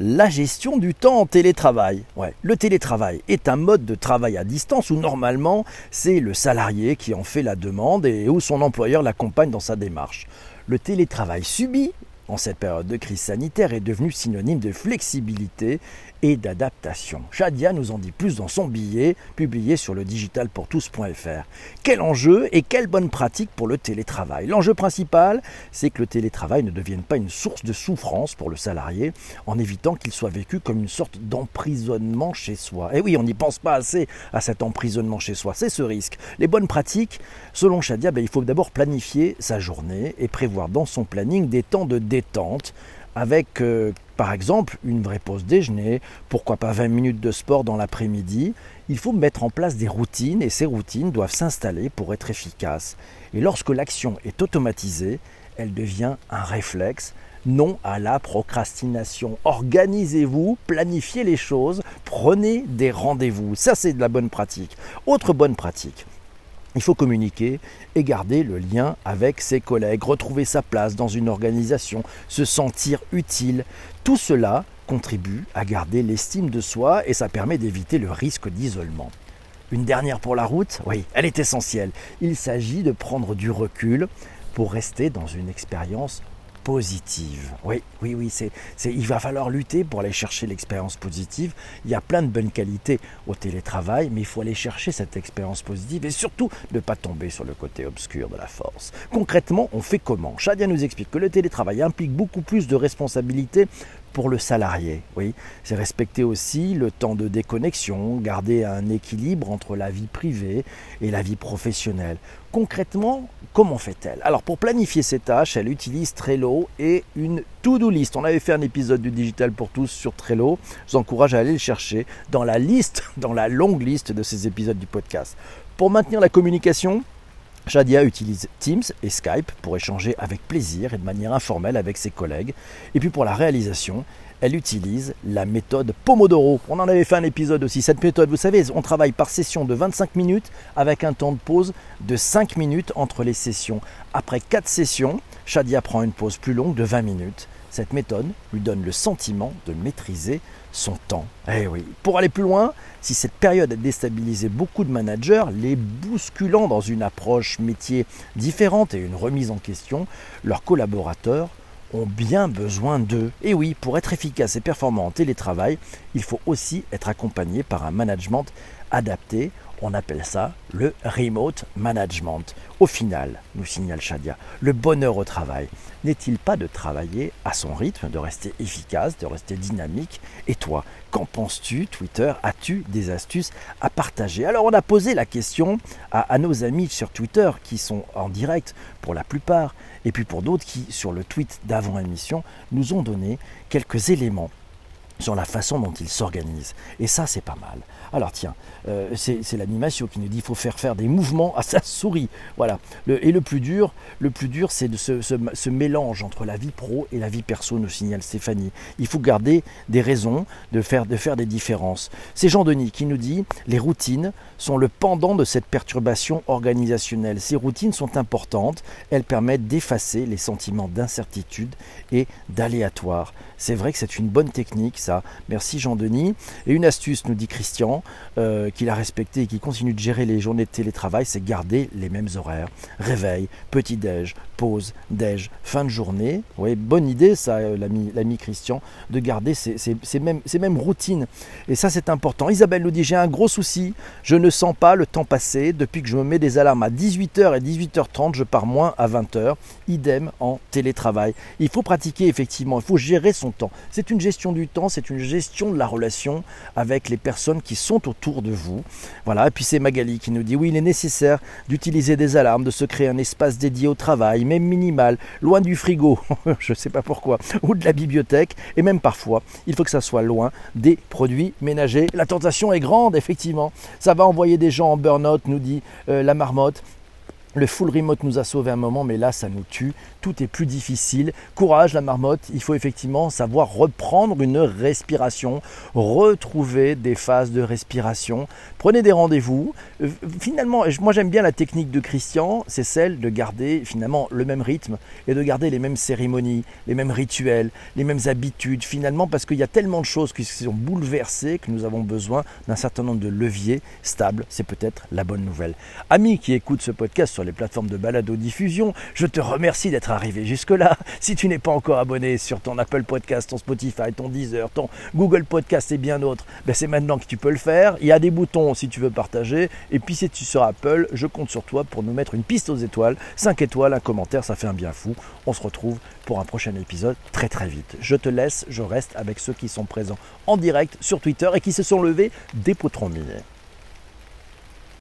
la gestion du temps en télétravail. Le télétravail est un mode de travail à distance où normalement c'est le salarié qui en fait la demande et où son employeur l'accompagne dans sa démarche. Le télétravail subi en cette période de crise sanitaire est devenu synonyme de flexibilité et d'adaptation. Shadia nous en dit plus dans son billet publié sur le digitalpourtous.fr. Quel enjeu et quelle bonne pratique pour le télétravail? L'enjeu principal, c'est que le télétravail ne devienne pas une source de souffrance pour le salarié en évitant qu'il soit vécu comme une sorte d'emprisonnement chez soi. Et oui, on n'y pense pas assez à cet emprisonnement chez soi, c'est ce risque. Les bonnes pratiques, selon Shadia, ben, il faut d'abord planifier sa journée et prévoir dans son planning des temps de avec euh, par exemple une vraie pause déjeuner, pourquoi pas 20 minutes de sport dans l'après-midi. Il faut mettre en place des routines et ces routines doivent s'installer pour être efficaces. Et lorsque l'action est automatisée, elle devient un réflexe. Non à la procrastination. Organisez-vous, planifiez les choses, prenez des rendez-vous. Ça, c'est de la bonne pratique. Autre bonne pratique, il faut communiquer et garder le lien avec ses collègues, retrouver sa place dans une organisation, se sentir utile. Tout cela contribue à garder l'estime de soi et ça permet d'éviter le risque d'isolement. Une dernière pour la route, oui, elle est essentielle. Il s'agit de prendre du recul pour rester dans une expérience positive. Oui, oui, oui, c'est, il va falloir lutter pour aller chercher l'expérience positive. Il y a plein de bonnes qualités au télétravail, mais il faut aller chercher cette expérience positive et surtout ne pas tomber sur le côté obscur de la force. Concrètement, on fait comment? Shadia nous explique que le télétravail implique beaucoup plus de responsabilités pour le salarié. Oui, c'est respecter aussi le temps de déconnexion, garder un équilibre entre la vie privée et la vie professionnelle. Concrètement, comment fait-elle? Alors pour planifier ses tâches, elle utilise Trello et une to-do list. On avait fait un épisode du Digital pour tous sur Trello. Je vous encourage à aller le chercher dans la liste, dans la longue liste de ces épisodes du podcast. Pour maintenir la communication, Shadia utilise Teams et Skype pour échanger avec plaisir et de manière informelle avec ses collègues. Et puis pour la réalisation, elle utilise la méthode Pomodoro. On en avait fait un épisode aussi. Cette méthode, vous savez, on travaille par session de 25 minutes avec un temps de pause de 5 minutes entre les sessions. Après 4 sessions, Shadia prend une pause plus longue de 20 minutes. Cette méthode lui donne le sentiment de maîtriser son temps. Eh oui. Pour aller plus loin, si cette période a déstabilisé beaucoup de managers, les bousculant dans une approche métier différente et une remise en question, leurs collaborateurs ont bien besoin d'eux. Et oui, pour être efficace et performant en télétravail, il faut aussi être accompagné par un management adapté on appelle ça le remote management. Au final, nous signale Shadia, le bonheur au travail n'est-il pas de travailler à son rythme, de rester efficace, de rester dynamique? Et toi, qu'en penses-tu Twitter, as-tu des astuces à partager? Alors on a posé la question à, à, nos amis sur Twitter qui sont en direct pour la plupart, et puis pour d'autres qui, sur le tweet d'avant-émission, nous ont donné quelques éléments sur la façon dont ils s'organisent. Et ça, c'est pas mal. Alors tiens, euh, c'est l'animation qui nous dit qu'il faut faire faire des mouvements à sa souris. Voilà. et le plus dur, le plus dur, c'est de ce, mélange entre la vie pro et la vie perso, nous signale Stéphanie. Il faut garder des raisons de faire, de faire des différences. C'est Jean Denis qui nous dit les routines sont le pendant de cette perturbation organisationnelle. Ces routines sont importantes. Elles permettent d'effacer les sentiments d'incertitude et d'aléatoire. C'est vrai que c'est une bonne technique, Merci Jean-Denis. Et une astuce, nous dit Christian, euh, qu'il a respecté et qui continue de gérer les journées de télétravail, c'est garder les mêmes horaires. Réveil, petit-déj, pause, déj, fin de journée. Oui, bonne idée, ça, euh, l'ami Christian, de garder ces, mêmes, ces mêmes routines. Et ça, c'est important. Isabelle nous dit J'ai un gros souci. Je ne sens pas le temps passer. Depuis que je me mets des alarmes à 18h et 18h30, je pars moins à 20h. Idem en télétravail. Il faut pratiquer, effectivement. Il faut gérer son temps. C'est une gestion du temps, c'est une gestion de la relation avec les personnes qui sont autour de vous. Voilà, et puis c'est Magali qui nous dit oui, il est nécessaire d'utiliser des alarmes, de se créer un espace dédié au travail, même minimal, loin du frigo, je ne sais pas pourquoi, ou de la bibliothèque, et même parfois, il faut que ça soit loin des produits ménagers. La tentation est grande, effectivement. Ça va envoyer des gens en burn-out, nous dit euh, la marmotte. Le full remote nous a sauvé un moment, mais là, ça nous tue. Tout est plus difficile. Courage, la marmotte. Il faut effectivement savoir reprendre une respiration, retrouver des phases de respiration. Prenez des rendez-vous. Euh, finalement, moi, j'aime bien la technique de Christian. C'est celle de garder finalement le même rythme et de garder les mêmes cérémonies, les mêmes rituels, les mêmes habitudes. Finalement, parce qu'il y a tellement de choses qui sont bouleversées que nous avons besoin d'un certain nombre de leviers stables. C'est peut-être la bonne nouvelle. Amis qui écoutent ce podcast sur les plateformes de balado-diffusion. Je te remercie d'être arrivé jusque-là. Si tu n'es pas encore abonné sur ton Apple Podcast, ton Spotify, ton Deezer, ton Google Podcast et bien d'autres, ben c'est maintenant que tu peux le faire. Il y a des boutons si tu veux partager. Et puis si tu es sur Apple, je compte sur toi pour nous mettre une piste aux étoiles, 5 étoiles, un commentaire, ça fait un bien fou. On se retrouve pour un prochain épisode très très vite. Je te laisse, je reste avec ceux qui sont présents en direct sur Twitter et qui se sont levés des potrons